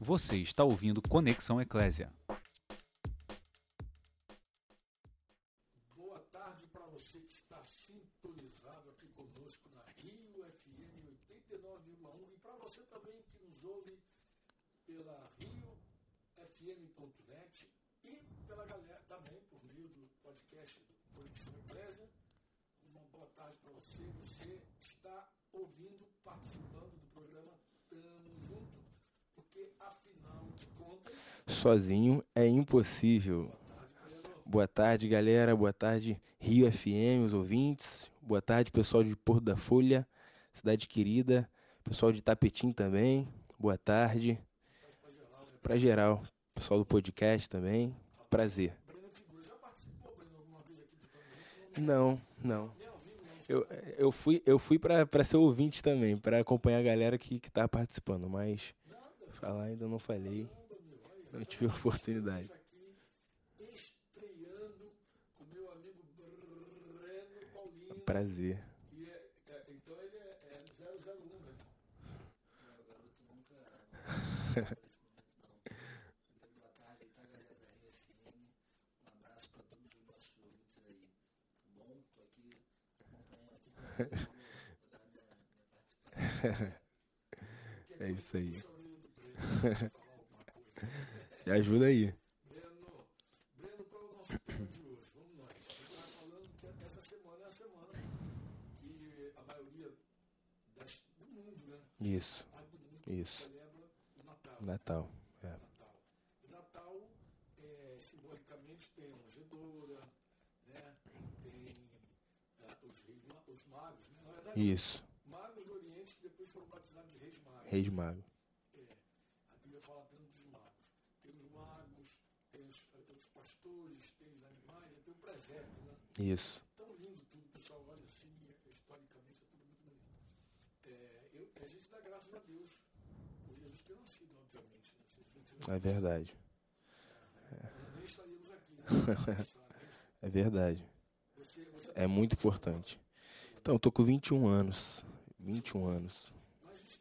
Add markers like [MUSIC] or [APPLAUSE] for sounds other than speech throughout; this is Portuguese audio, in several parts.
Você está ouvindo Conexão Eclésia. Sozinho é impossível. Boa tarde, galera. Boa tarde, Rio FM, os ouvintes. Boa tarde, pessoal de Porto da Folha, cidade querida. Pessoal de Tapetim também. Boa tarde. Para geral, pessoal do podcast também. Prazer. Não, não. Eu, eu fui, eu fui para ser ouvinte também, para acompanhar a galera que, que tá participando, mas falar ainda não falei. Não tive oportunidade. aqui estreando com meu amigo Breno Paulino. Prazer. E é- ele 001? Boa tarde, aí galera da RFM. Um participação. É isso aí. [LAUGHS] Me ajuda aí. Breno, Breno, qual é o nosso tema de hoje? Vamos nós. A gente está falando que essa semana é a semana que a maioria das, do mundo, né? Isso. Isso. celebra o Natal. Natal. É. Natal. E Natal, é, simbolicamente, tem a manjedoura, né? tem é, os, reis, os magos. Né? Na verdade, Isso. magos do Oriente que depois foram batizados de reis magos. Reis Mago. É, a Bíblia fala apenas dos magos. Tem os magos, tem os, pastores, tem os animais, tem o presépio. Né? Isso. Tão lindo tudo, o pessoal olha assim, historicamente é tudo muito bonito. É, eu, a gente dá graças a Deus por Jesus ter nascido, obviamente. Né? Não tivesse É verdade. nascido, nem estaríamos aqui. Né? [LAUGHS] É verdade. Você, você É muito importante. Então, eu tô com 21 anos. 21 anos.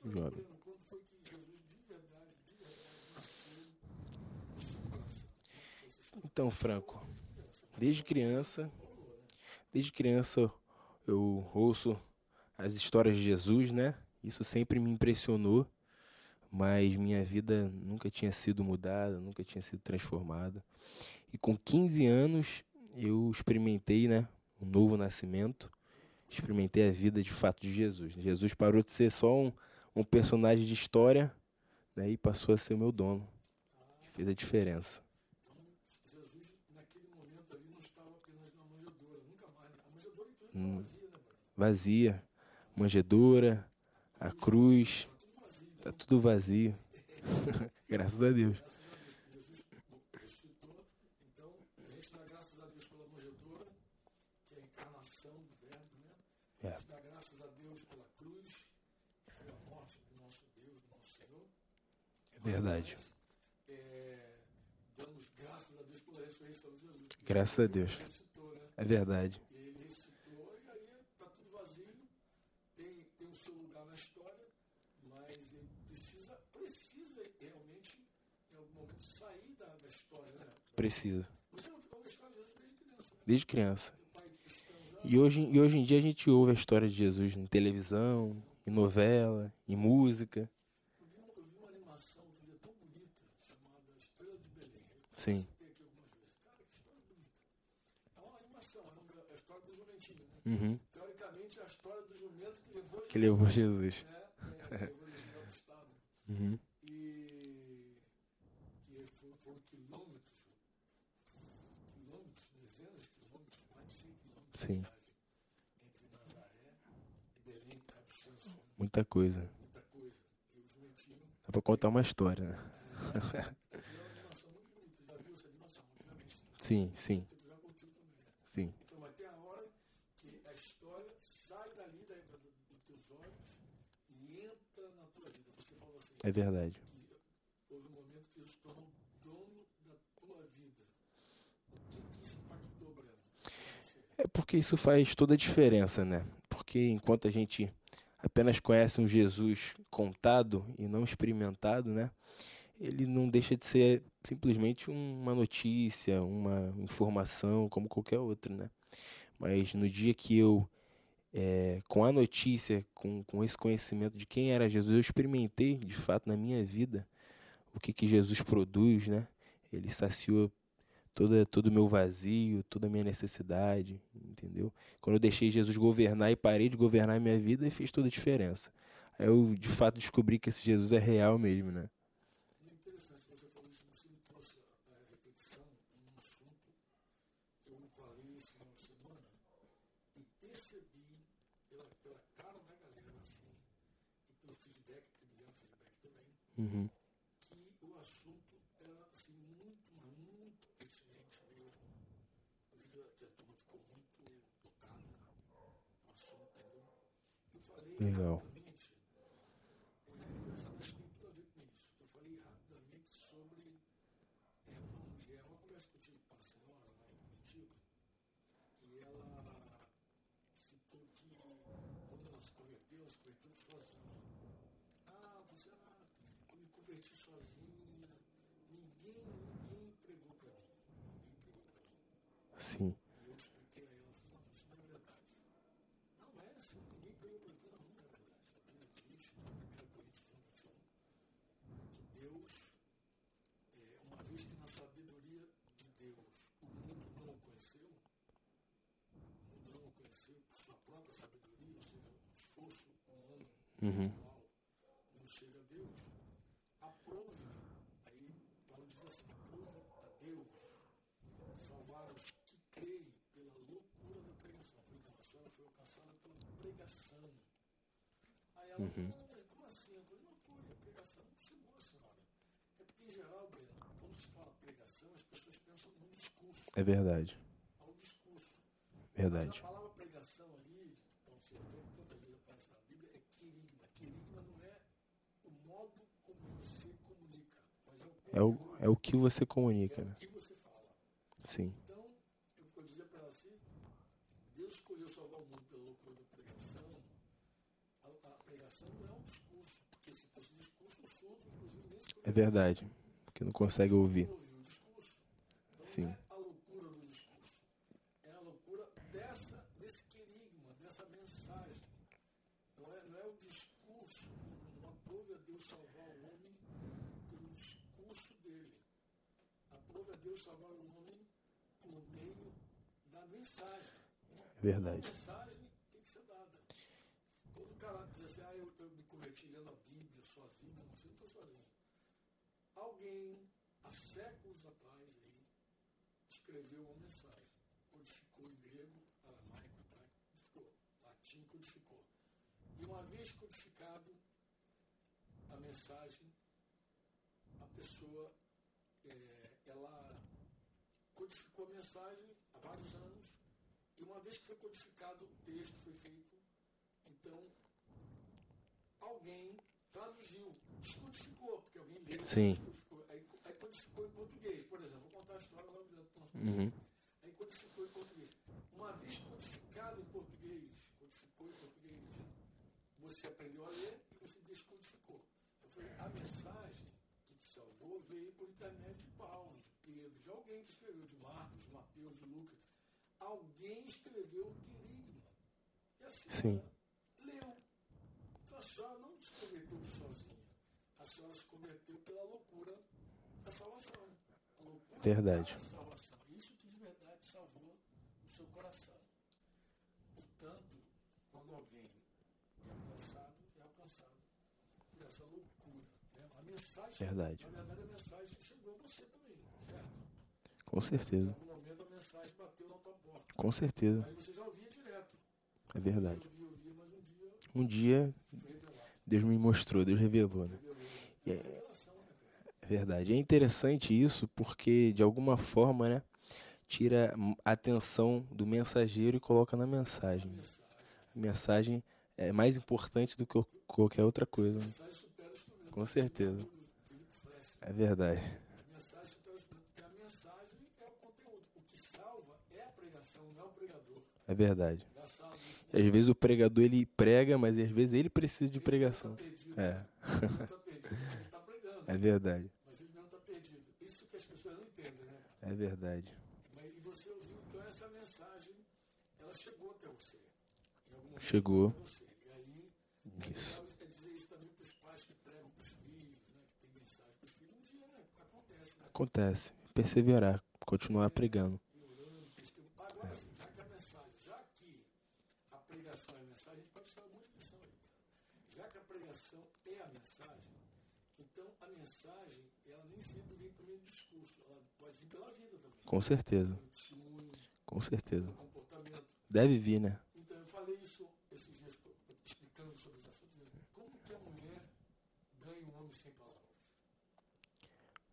Não Jovem. lembra quando foi que Jesus de verdade, de verdade, nasceu no seu coração. Então, Franco, desde criança, desde criança eu ouço as histórias de Jesus, né? Isso sempre me impressionou, mas minha vida nunca tinha sido mudada, nunca tinha sido transformada. E com 15 anos eu experimentei, né, um novo nascimento, experimentei a vida de fato de Jesus. Jesus parou de ser só um, um personagem de história, né, e passou a ser meu dono. Fez a diferença. Então, Jesus, naquele momento ali, não estava apenas na manjedoura, nunca mais. né? A manjedoura, inclusive, Hum. estava vazia, manjedoura, a cruz, Estava tudo vazio. tá tudo vazio. [LAUGHS] Graças a Deus. É? É. Verdade. É, damos graças a Deus pela ressurreição de Jesus. Graças a Deus. Né? É verdade. Ele ressuscitou e aí está tudo vazio, tem, tem o seu lugar na história, mas ele precisa, precisa realmente, em algum momento, sair da, da história, né? Precisa. Você não ficou com a história de Jesus desde criança, né? E hoje, e hoje em dia a gente ouve a história de Jesus em televisão, em novela, em música. eu, vi, eu vi uma animação outro dia tão bonita, chamada Estrela de Belém. Eu Sim. citei aqui algumas vezes. Cara, que história bonita. É uma animação, é uma- é a história do jumentinho? Uhum. Teoricamente, é a história do jumento que levou Que levou Jesus. né? É, levou Jesus ao estado. Uhum. E que foram, foram quilômetros, quilômetros, dezenas de quilômetros, mais de 100 quilômetros Sim. de viagem entre Nazaré e Belém, Cabo Sanso, Muita coisa. Dá pra contar uma história, né? Sim, sim, sim. Então, tem a hora que a história sai dali da, da, dos teus olhos e entra na tua vida. Você falou assim, É verdade. houve um momento que Jesus tornou dono da tua vida. O que, isso impactou, Breno? É porque isso faz toda a diferença, né? Porque enquanto a gente apenas conhece um Jesus contado e não experimentado, né? ele não deixa de ser simplesmente uma notícia, uma informação como qualquer outra, né? Mas no dia que eu, é, com a notícia, com, com esse conhecimento de quem era Jesus, eu experimentei de fato na minha vida o que, que Jesus produz, né? Ele saciou toda, todo o meu vazio, toda a minha necessidade, entendeu? Quando eu deixei Jesus governar e parei de governar a minha vida, fez toda a diferença. Aí eu, de fato, descobri que esse Jesus é real mesmo, né? É mim. Sim. E eu expliquei a ela, falei, não, isso não é verdade. Não é assim, ninguém pregou para mim. Não, não é verdade. A Bíblia diz, na 1 Coríntios 1, 21, que Deus, é, uma vez que na sabedoria de Deus o mundo não o conheceu, o mundo conheceu por sua própria sabedoria, ou seja, um esforço humano Uhum. individual, não chega a Deus, aprove, aí Paulo diz assim, aprove a Deus salvar os que creem pela loucura da pregação. Foi então, a senhora foi alcançada pela pregação. Aí ela, Uhum. não, mas como assim? Eu falei, não foi, a pregação não chegou a senhora. É porque, em geral, Breno, quando se fala pregação, as pessoas pensam no discurso, É verdade. ao discurso. Verdade. Mas a palavra pregação ali, para você ver que tantas vezes aparece na Bíblia, é querigma. Querigma não é o modo como você comunica, mas é o, É o, é que você comunica, é né? Sim. Então, eu vou dizer para ela assim, Deus escolheu salvar o mundo pela loucura da pregação. A, a pregação não é um discurso, porque se fosse discurso, o surdo, inclusive, nem se É verdade. Porque não consegue ouvir. ouvir o discurso. Então, Sim. não é a loucura do discurso. É a loucura dessa, desse querigma, dessa mensagem. Não é, não é o discurso. Não, não aprove a Deus salvar o homem pelo discurso dele. Aprove a Deus salvar o homem por meio da mensagem. É verdade. Quando o cara diz assim, ah, eu, me lendo a Bíblia sozinho, não, sozinho. Alguém, há séculos atrás, aí, escreveu uma mensagem. Codificou em grego, aramaico, codificou. Latim codificou. E uma vez codificado a mensagem, a pessoa, eh, ela codificou a mensagem há vários anos, e uma vez que foi codificado o texto, foi feito, então alguém traduziu, descodificou, porque alguém leu, Sim. descodificou, aí, aí codificou em português, por exemplo, vou contar a história lá do nosso Uhum. Aí codificou em português. Uma vez codificado em português, codificou em português, você aprendeu a ler e você descodificou. Eu falei, a mensagem que te salvou veio por intermédio de Paulo, de Pedro, de alguém que escreveu, de Marcos, de Mateus, de Lucas. Alguém escreveu o querigma. E a senhora Sim. leu. Então a senhora não se converteu sozinha. A senhora se converteu pela loucura da salvação. A loucura Verdade. da salvação. Isso que de verdade salvou o seu coração. Portanto, quando alguém é alcançado, é alcançado por essa loucura. né? A mensagem, Verdade. na verdade, a mensagem chegou a você também, certo? Com Em certeza. algum momento a mensagem bateu na. Com certeza. Aí você já ouvia direto. É verdade. Eu ouvia, ouvia, mas um dia Um. Deus me mostrou, Deus revelou, né? Revelou. É é- verdade. É interessante isso porque, de alguma forma, né, tira a atenção do mensageiro e coloca na mensagem. né? A mensagem é mais importante do que qualquer outra coisa. né? Com certeza. É verdade. É verdade. Isso. E às vezes o pregador ele prega, mas às vezes ele precisa de pregação. Ele tá perdido. É, Ele tá perdido, ele tá pregando. é verdade. Mas É verdade. Mas, e você ouviu, então, essa mensagem, ela chegou até você. Momento Chegou. você. E aí, é Isso. é dizer isso também para os pais que pregam para os filhos, né, que tem mensagem para os filhos. Um dia, né, acontece, né? Acontece. Perseverar, continuar pregando. E orando, testemunho. Agora, assim, já que a mensagem, já que a pregação é a mensagem, a gente pode chamar muita lição aí. Já que a pregação é a mensagem, então a mensagem, ela nem sempre vem por meio do discurso, ela pode vir pela vida também. Com certeza. Testemunho, Com certeza. comportamento. Deve vir, né? Então, eu falei isso esses dias, explicando sobre os assuntos, como que a mulher ganha um homem sem palavras?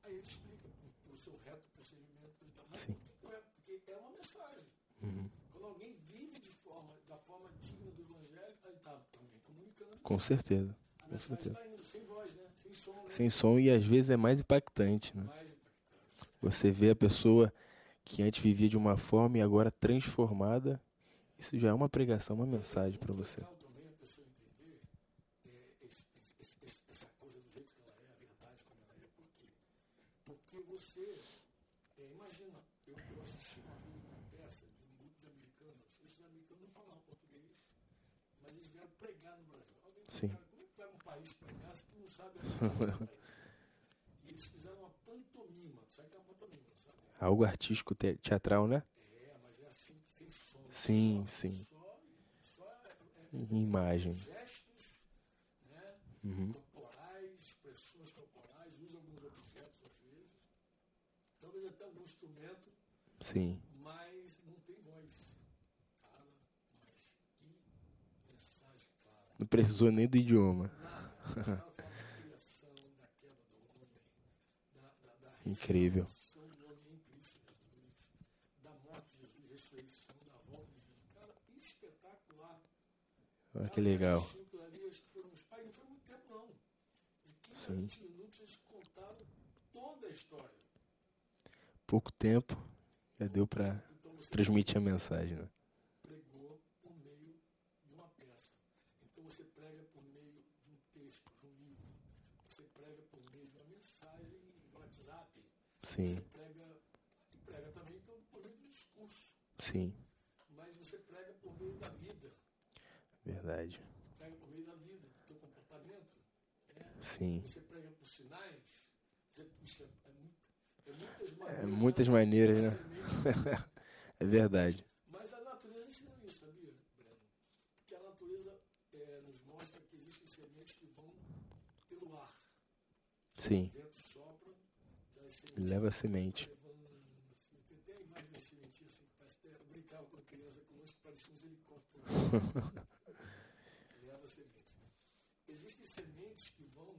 Aí ele explica o seu reto procedimento. tal. Mas Sim. é? Porque é uma mensagem. Uhum. Quando alguém vive de forma, da forma digna do evangelho, ele está também comunicando. Com certeza. mensagem certeza. sem voz, né? Sem som, né? Sem som e às vezes é mais impactante, né? Mais impactante. Você vê a pessoa que antes vivia de uma forma e agora transformada. Isso já é uma pregação, uma mensagem para você. é, imagina, eu, eu assisti uma peça de um grupo de americanos, esses americanos não falavam mas eles vieram pregar no Brasil. Alguém Sim. cara, como é que vai um país pregar se tu não sabe a? E eles fizeram uma pantomima, tu sabe que é uma pantomima, sabe? Algo artístico, te- teatral, né? É, mas é assim, sem som. Sim, só, sim. Só, só é, é, Em imagem. gestos, né? Uhum. corporais, expressões corporais, usa alguns objetos às vezes, talvez até algum instrumento, Sim. Não foi muito tempo, não. De 15 a Sim. 20 minutos eles contaram toda a história. Pouco tempo já deu você transmitir a mensagem, né? pregou por meio de uma peça. Então você prega por meio de um texto, de um livro. Você prega por meio de uma mensagem de WhatsApp. Sim, Você prega, prega também por, por meio do discurso. sim. Mas você prega por meio da vida. Verdade. Prega por meio da vida, do teu comportamento. né? Sim. Você prega por sinais. Você, puxa, é, muito, é muitas É maneiras. muitas né? maneiras, [LAUGHS] né? É verdade. Mas a natureza ensina isso, sabia, Breno? Porque a natureza eh, nos mostra que existem sementes que vão pelo ar. Sim. O vento sopra, já as sementes Leva a semente. Leva a semente. Existem sementes que vão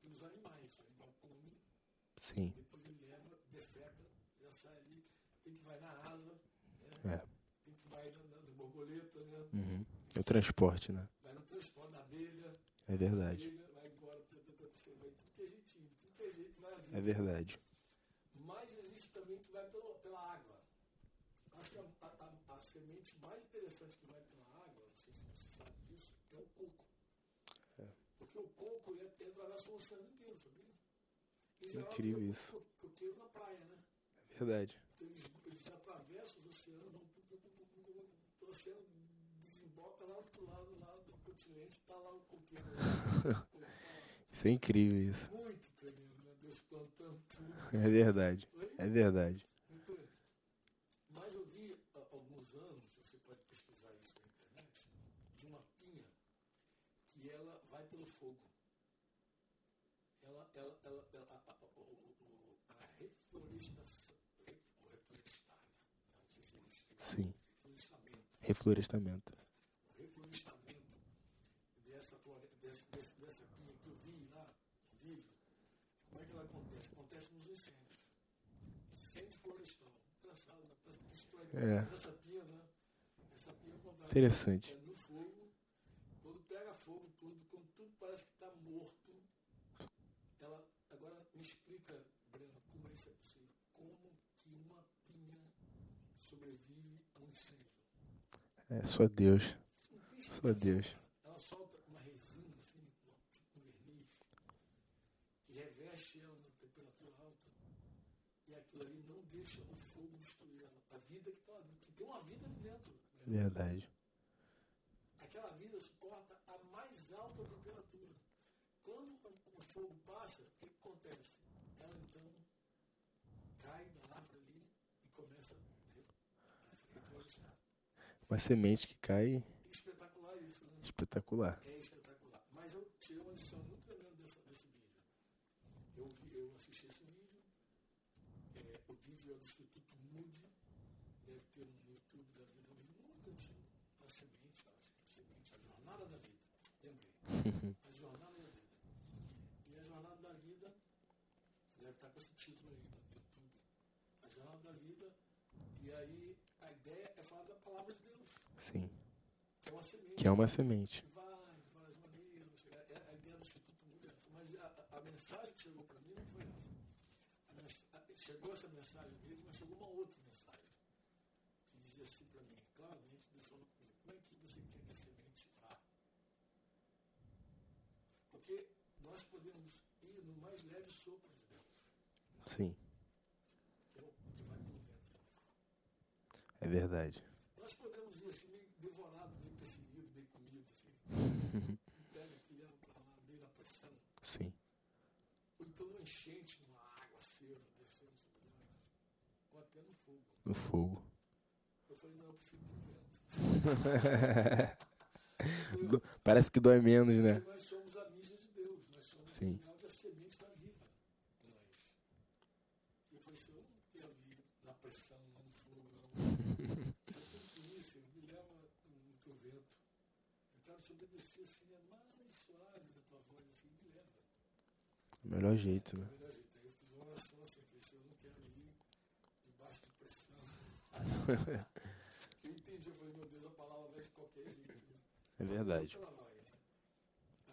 pelos animais. O animal come, Sim. depois ele leva, defeca, já sai ali, tem que vai na asa, É. tem que vai na, na, na borboleta, né? Uhum. É o transporte, né? vai no transporte da abelha, É verdade. abelha, vai embora, vai tudo que é jeitinho, tudo que é jeito, vai. É verdade. Que vai pelo, pela água. Acho que a, a, a- semente mais interessante que vai pela água, não sei se você sabe disso, é o coco. Porque o coco ele, ele atravessa o oceano inteiro, sabia? Geral, Incrível tem isso. co- Coqueiro na praia, né? É verdade. Então, eles, eles atravessam os oceanos, vão o oceano desemboca lá do lado, lá do continente, está lá o coqueiro. [LAUGHS] Isso é incrível isso. Muito tremendo, né? Deus plantando tudo. É verdade. É verdade. Mas eu vi há alguns anos, você pode pesquisar isso na internet, de uma pinha que ela vai pelo fogo. Ela, ela, ela, ela a, reflorestação, reflorestar, né? não sei se existe. Sim. Reflorestamento. Reflorestamento. O reflorestamento dessa, flore- desse, desse, dessa pinha que eu vi lá no vídeo, como é que ela acontece? Acontece nos incêndios. Incêndio florestal. Engraçado, né? Parece que destrói É. essa pinha, né? Essa pinha acontece Interessante. é no fogo. Quando pega fogo tudo, quando tudo parece que está morto, ela. Agora me explica, Breno, como isso é possível. Como que uma pinha sobrevive a um incêndio? É só Deus. Só. Deus. Ela solta uma resina, assim, tipo um verniz, que reveste ela na temperatura alta. E aquilo ali não deixa o fogo destruir ela. A vida que dentro. Porque tem uma vida ali dentro. Verdade. Aquela vida suporta a mais alta temperatura. Quando o fogo passa, o que que acontece? Ela então cai da árvore ali e começa a reflorescer. Uma semente que cai Espetacular isso, né? espetacular. É espetacular. Mas eu tirei uma lição muito tremenda dessa, desse vídeo. Eu, vi, eu assisti esse vídeo. É, o vídeo é do Instituto Moody. Deve ter no YouTube da vida. É um vídeo muito antigo. A semente, eu acho que é a semente, a jornada da vida. Lembrei. A jornada da vida. E a jornada da vida deve estar com esse título aí YouTube. A jornada da vida. E aí a ideia é falar da palavra de Deus. Sim. Que é uma semente Que é uma semente. vai várias maneiras. É, é a ideia do Instituto é essa. Mas a, a- mensagem que chegou para mim não foi essa. A chegou essa mensagem mesmo, mas chegou uma outra mensagem. Que dizia assim para mim, claramente, Deus falou comigo, como é que você quer que a semente vá? Porque nós podemos ir no mais leve sopro de Deus, Sim. que é o que vai pelo vento. É verdade. Nós podemos ir assim, meio devorado, meio perseguido, meio comido, assim. [LAUGHS] Pega aqui, leva para lá, meio na pressão. Sim. Ou então numa enchente, numa água seca, descendo sobre nós. Ou até no fogo. No fogo. Eu falei, não, eu prefiro no vento. [LAUGHS] Parece que dói menos, né? Porque nós somos a mídia de Deus. Nós somos Sim. o final de a semente da vida. Nós. E eu falei assim, eu não quero ir na pressão, lá no fogo, não. Eu ir, Senhor, me leva no teu vento. Eu quero te obedecer assim, é mais suave da tua voz, assim, me leva. Melhor jeito, né? Melhor jeito. Aí eu fiz uma oração assim, falei, Senhor, eu não quero ir debaixo de pressão. [LAUGHS] eu entendi, eu falei, meu Deus, a palavra vai de qualquer jeito. Né? É verdade. Né?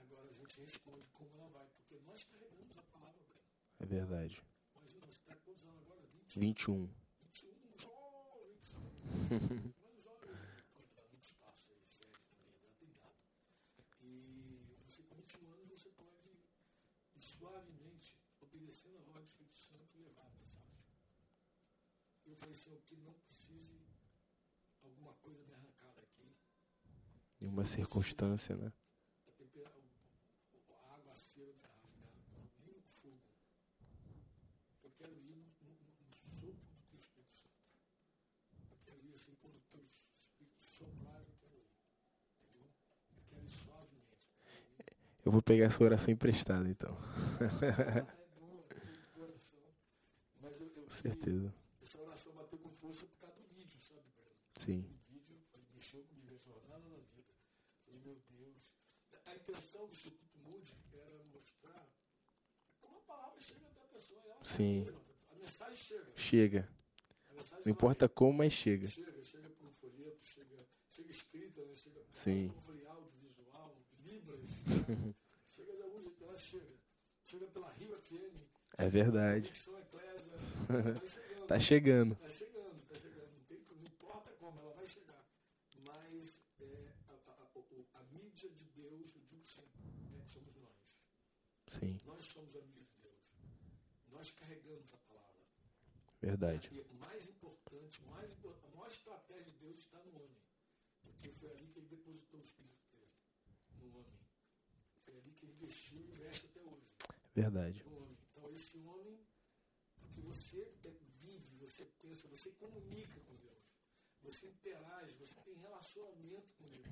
Agora a gente responde como ela vai, nós carregamos a palavra, Breno. É verdade. Imagina, você está quantos anos agora? 20, 21. 21, jovem. Mas jovem pode dar muito espaço aí, sério, na verdade, tem dado. E você com 21 anos, você pode suavemente, obedecendo a voz do Espírito Santo, levar a mensagem. Eu falei, Senhor, que não precise alguma coisa me arrancar daqui, Em uma circunstância, né? a, tempera- o- o- a água acesa me rasgar, nem o fogo. Eu quero ir no, no, no sopro do teu Espírito Santo. Eu quero ir assim, quando o teu Espírito soprar, eu quero ir. Entendeu? Eu quero ir suavemente. Eu vou pegar essa oração emprestada, então. Com certeza. essa oração bateu com força por causa do vídeo, sabe, Breno? Sim. O vídeo mexeu comigo, a jornada da vida. Falei, meu Deus. A intenção do Instituto Moody era mostrar como a palavra chega até a pessoa. Ela Sim. chega, A mensagem chega. Chega. Mensagem Não importa como, mas chega. Chega, chega por um folheto, chega, chega escrita, né? chega Sim. como eu né? [LAUGHS] chega de algum jeito, ela chega. Chega pela Rio FM. É verdade. Eclésia. Vai [LAUGHS] chegando. Tá chegando. Está chegando, está chegando. Não, tem, não importa como, ela vai chegar. Mas é, a, a, a, a mídia de Deus, eu digo sempre, é, somos nós. Sim. Nós somos a mídia de Deus. Nós carregamos a palavra. Verdade. E o mais importante, mais, a maior estratégia de Deus está no homem. Porque foi ali que ele depositou o Espírito. No homem. Foi ali que ele investiu e investe até hoje Verdade. no homem. Então, esse homem, porque você é- vive, você pensa, você comunica com Deus, você interage, você tem relacionamento com Deus.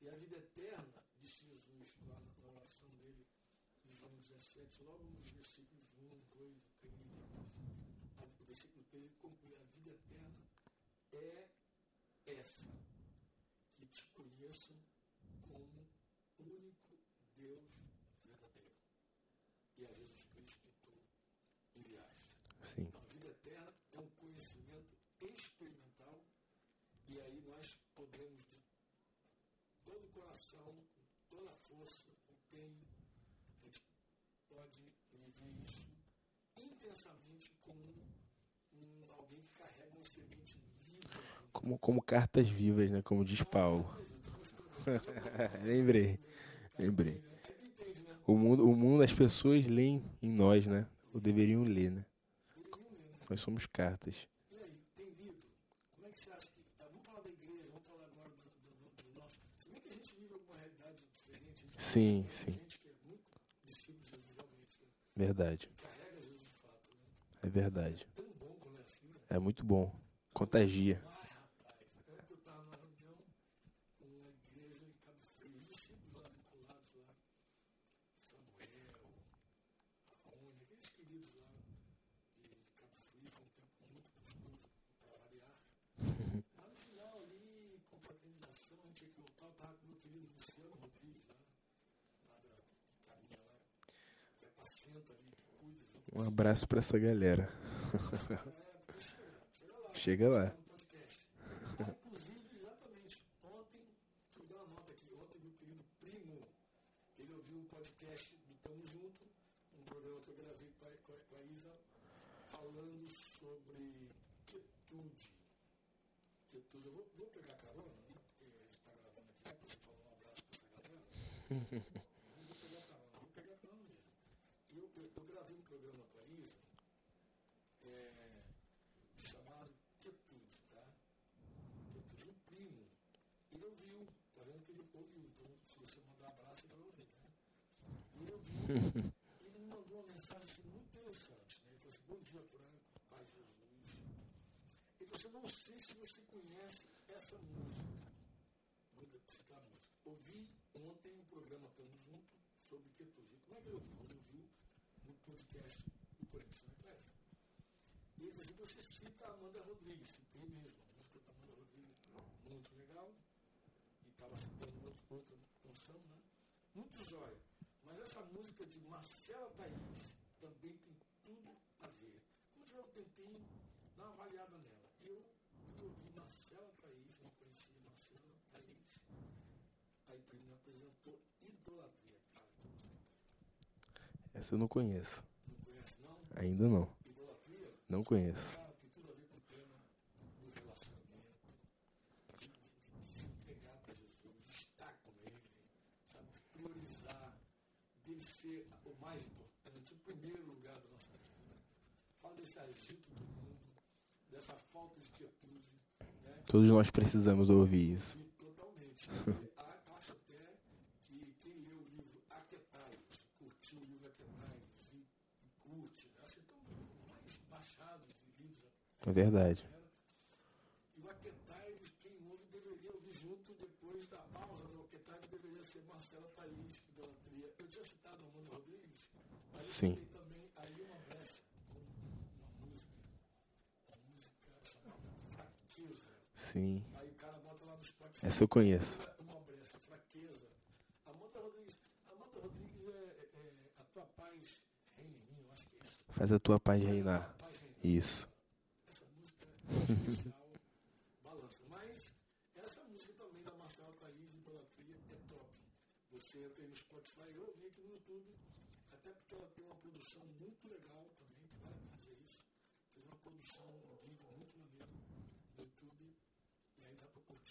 E a vida eterna, disse Jesus lá na oração dele, em João 17, logo nos versículos 1, 2, 3, a- o versículo 3, ele conclui: a vida eterna é essa, que te conheçam Deus verdadeiro e a Jesus Cristo que tu enviaste. Sim. A vida eterna é um conhecimento experimental e aí nós podemos, de todo o coração, com toda a força, empenho, a gente pode viver isso intensamente como um, alguém que carrega uma semente viva. Como, como cartas vivas, né? Como diz Paulo. [LAUGHS] lembrei. Lembrei. Aí tu entende, né? O mundo, o mundo, as pessoas leem em nós, né? Ou deveriam ler, né? Nós somos cartas. E aí, tem lido? Como é que você acha que. Tá, vamos falar da igreja, vamos falar agora do, do, do, do nosso. Se bem que a gente vive alguma realidade diferente. a gente Sim, tem sim. gente que é muito discípulo de Jesus, realmente. Né? Verdade. Carrega Jesus de fato. Né? É verdade. Tão bom quando é assim, né? É muito bom. Contagia. Ai, rapaz, ontem eu estava numa reunião com uma igreja em Cabo Frio, os discípulos lá vinculados lá, Samuel, Rony, aqueles queridos lá de Cabo Frio, foi um tempo muito gostoso para variar. Mas no final ali, confraternização, a gente tinha que voltar, eu estava com o meu querido Luciano Rodrigues lá, lá da caminha lá, que apacenta ali, que cuida junto Um abraço pra essa galera. [LAUGHS] Chega lá. Inclusive, exatamente, ontem, ontem meu querido primo, ele ouviu um podcast do Tamo Junto, um programa que eu gravei com a, Isa, falando sobre quietude. Eu vou, carona, né? Porque a gente gravando aqui, para falar um abraço para essa galera. Eu vou pegar carona, vou pegar carona mesmo. E eu, eu, eu gravei um programa com a Isa, é, chamado Quietude, tá? Quietude, um primo. Ele ouviu, tá vendo que ele ouviu. Então, se você mandar abraço, ele vai ouvir, né? Ele mandou uma mensagem muito interessante, né? Ele falou assim, bom dia, Franco, Pai Jesus. Ele falou não sei se você conhece essa música. Vou citar a música. Ouvi ontem um programa Tamo Junto sobre quietude. Como é que ele ouviu? Ele ouviu no podcast do Conexão Eclésia. E ele diz assim, você cita a Amanda Rodrigues, citei mesmo, a música da Amanda Rodrigues, muito legal, e estava citando outra canção, né? Muito jóia. Mas essa música de Marcela Thaís também tem tudo a ver. Quando tiver um tempinho, dá uma avaliada nela. Eu, eu ouvi Marcela Thaís, não conhecia Marcela Thaís. Aí primo me apresentou Idolatria, cara. Essa eu não conheço. Não conhece não? Ainda não. Idolatria? Não conheço. Cara, tem tudo a ver com o tema do relacionamento, de, de, de se entregar para Jesus, de estar com Ele, sabe? De priorizar, dele ser o mais importante, o primeiro lugar da nossa vida. Fala desse agito do mundo, dessa falta de quietude, né? Todos nós precisamos ouvir isso. E totalmente. [LAUGHS] A- acho até que quem leu o livro Aquetai-vos, curtiu o livro Aquetai-vos e, e curte, acho que estão mais baixados lidos É verdade. e o Aquetai-vos, quem ouve, deveria ouvir junto depois da pausa do Aquetai-vos, deveria ser Marcela Thaís, idolatria. Eu tinha citado a Amanda Rodrigues, mas eu Sim. citei também a Ilma Bressa, com uma música, uma música chamada Fraqueza. Sim. Aí o cara bota lá no Spotify. Essa eu conheço. Uma brecha, fraqueza. Amanda Rodrigues, Amanda Rodrigues é, é a tua paz reina em mim, eu acho que é isso. Faz a tua paz reinar. Isso. [LAUGHS] [LAUGHS] Essa música é especial, balança. Mas essa música também da Marcela Thaís, Idolatria, é top. Você entra aí no Spotify, eu ouvi aqui no YouTube, até porque ela tem uma produção muito legal também, que vale a pena dizer isso. Fez uma produção ao vivo muito maneira no YouTube, e aí dá pra curtir aí. Legal. Quando der a pausa aqui do nosso programa, eu vou colocar ali para você assistir a Marcela Thaís. Né? Voltando Benção. ao nosso tema aqui, a gente falou que é uma semana natalina e um Sim. dia Jesus saiu da história e entrou na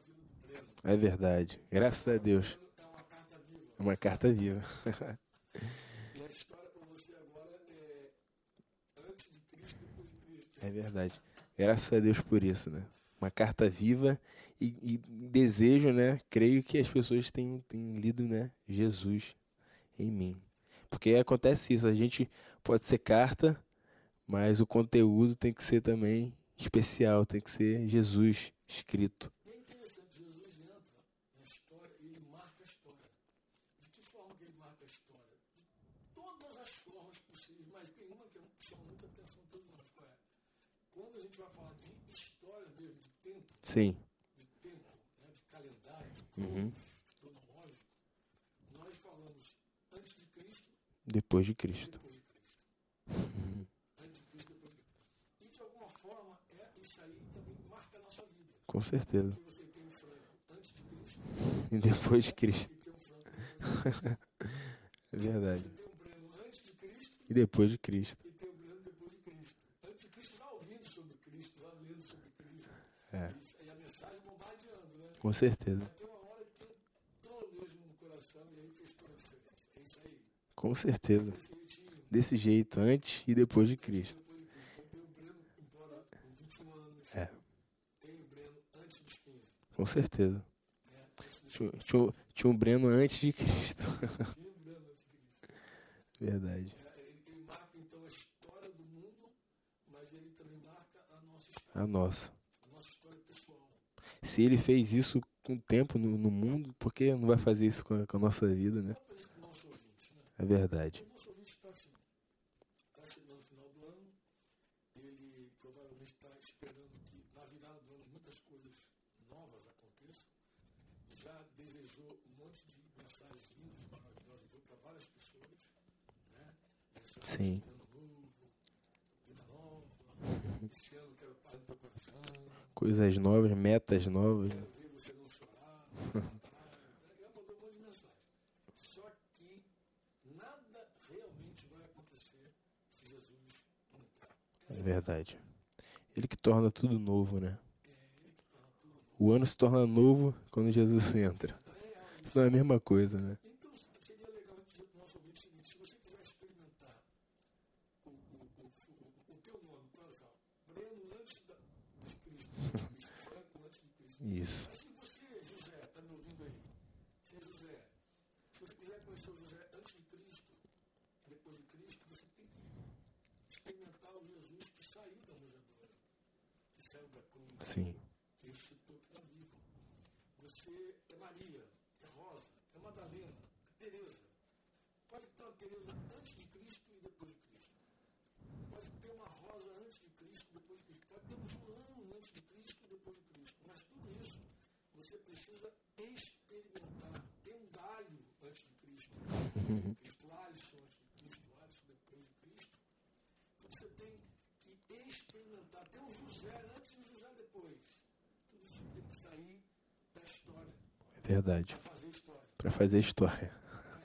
vida do Breno. É verdade. Graças a Deus. É uma carta viva. É uma carta viva. [LAUGHS] E a história para você agora é antes de Cristo e depois de Cristo. É verdade. Graças a Deus por isso, né? Uma carta viva e, e desejo, né? Creio que as pessoas têm, têm lido, né? Jesus em mim. Porque acontece isso, a gente pode ser carta, mas o conteúdo tem que ser também especial, tem que ser Jesus escrito. É interessante, Jesus entra na história e ele marca a história. De que forma que ele marca a história? De todas as formas possíveis, mas tem uma que chama muita atenção todos nós, qual é? Quando a gente vai falar de história mesmo, de tempo, Sim. de tempo, né, de calendário, Uhum. cronológico, nós falamos antes de Cristo Depois de Cristo. depois de Cristo. Uhum. Antes de Cristo depois de Cristo. E de alguma forma, é, isso aí também marca a nossa vida. Com certeza. Porque você tem Franco [LAUGHS] antes de Cristo E depois de Cristo. É verdade. Você tem o Breno antes de Cristo E depois de Cristo. e tem o Breno depois de Com certeza. Tem uma hora que entrou mesmo no coração e aí fez toda a diferença. É Com certeza. Esse jeitinho, Desse jeito, antes e depois de Cristo. depois de Cristo. Tem o Breno, embora com 21 anos, É. tem o Breno antes dos 15. Com certeza. Tinha, tinha, tinha um Breno antes de Cristo. 15, tinha o Breno antes de Cristo. Verdade. Ele, marca então a história do mundo, mas ele também marca a nossa história, A nossa. Se ele fez isso com o tempo no, no mundo, por que não vai fazer isso com a, com a nossa vida, né? É verdade. Sim. Coisas novas, metas novas. [LAUGHS] É verdade. Ele que torna tudo novo, né? O ano se torna novo quando Jesus entra. Isso não é a mesma coisa, né? Então seria legal dizer para o nosso ouvinte o seguinte, se você quiser experimentar o, o, o, o, o teu nome, por exemplo, Breno antes da, de Cristo, Cristo, Franco antes de Cristo. Isso. Mas se você, José, está me ouvindo aí, se é José, se você quiser conhecer o José antes de Cristo, depois de Cristo, você tem que experimentar o Jesus que saiu da manjedoura, que saiu da cruz, Sim. que ressuscitou que está vivo. Você é Maria, é Rosa, é Madalena, é Teresa. Pode ter uma Teresa antes de Cristo e depois de Cristo. Pode ter uma Rosa antes de Cristo depois de Cristo. Pode ter um João antes de Cristo e depois de Cristo. Mas tudo isso você precisa experimentar. Tem um Dálio antes de Cristo, [LAUGHS] Cristo Alisson antes de Cristo, Alisson depois de Cristo. Então você tem que experimentar. Tem um José antes e um José depois. Tudo isso tem que sair da história, É verdade. para fazer história. Pra fazer história.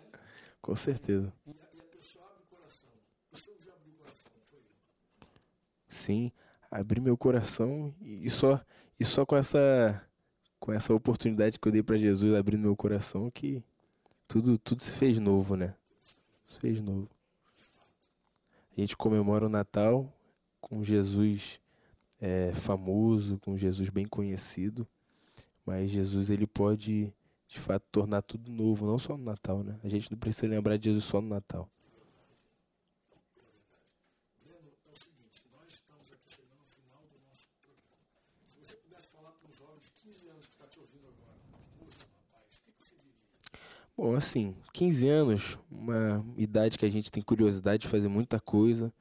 [LAUGHS] Com certeza. E a, e a pessoa abre o coração. Você um dia abriu o coração, foi? Sim, abri meu coração e só e só com essa com essa oportunidade que eu dei pra Jesus abrindo meu coração que tudo tudo se fez novo, né? Se fez novo. A gente comemora o Natal com Jesus é, famoso, com Jesus bem conhecido, mas Jesus ele pode de fato tornar tudo novo, não só no Natal, né? A gente não precisa lembrar de Jesus só no Natal. Breno, o seguinte, nós estamos aqui chegando ao final do nosso programa. Se você pudesse falar para jovem de 15 anos que está te ouvindo agora, uma moça, rapaz, o que que você diria? Bom, assim, 15 anos, uma idade que a gente tem curiosidade de fazer muita coisa,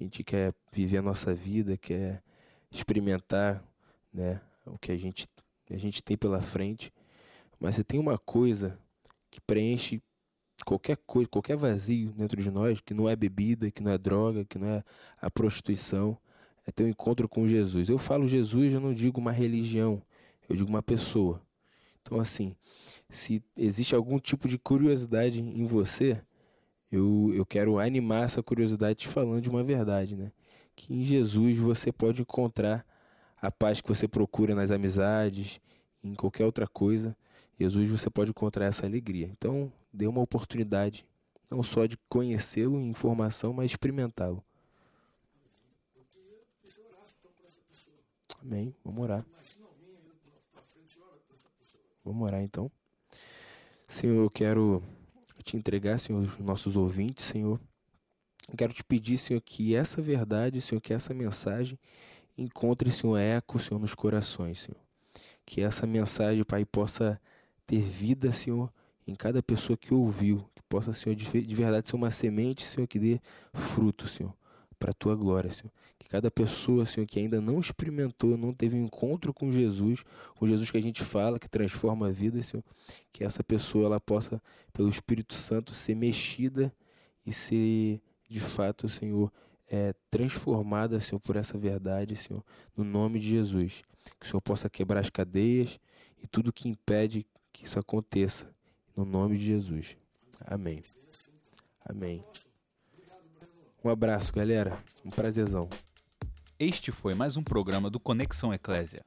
a gente quer viver a nossa vida, quer experimentar, né, o que a gente, a gente tem pela frente. Mas se tem uma coisa que preenche qualquer coisa, qualquer vazio dentro de nós, que não é bebida, que não é droga, que não é a prostituição, é ter um encontro com Jesus. Eu falo Jesus, eu não digo uma religião, eu digo uma pessoa. Então, assim, se existe algum tipo de curiosidade em você, eu, eu quero animar essa curiosidade te falando de uma verdade, né? Que em Jesus você pode encontrar a paz que você procura nas amizades, em qualquer outra coisa. Jesus você pode encontrar essa alegria. Então, dê uma oportunidade, não só de conhecê-lo em informação, mas experimentá-lo. Amém. Vamos orar. Vamos orar então. Senhor, eu quero te entregar, Senhor, os nossos ouvintes, Senhor. Eu quero te pedir, Senhor, que essa verdade, Senhor, que essa mensagem encontre, Senhor, eco, Senhor, nos corações, Senhor. Que essa mensagem, Pai, possa ter vida, Senhor, em cada pessoa que ouviu. Que possa, Senhor, de ve- de verdade ser uma semente, Senhor, que dê fruto, Senhor, para a tua glória, Senhor. Que cada pessoa, Senhor, que ainda não experimentou, não teve um encontro com Jesus, com Jesus que a gente fala, que transforma a vida, Senhor, que essa pessoa ela possa, pelo Espírito Santo, ser mexida e ser, de fato, Senhor, é, transformada, Senhor, por essa verdade, Senhor, no nome de Jesus. Que o Senhor possa quebrar as cadeias e tudo que impede que isso aconteça, no nome de Jesus. Amém. Amém. Um abraço, galera. Um prazerzão. Este foi mais um programa do Conexão Eclésia.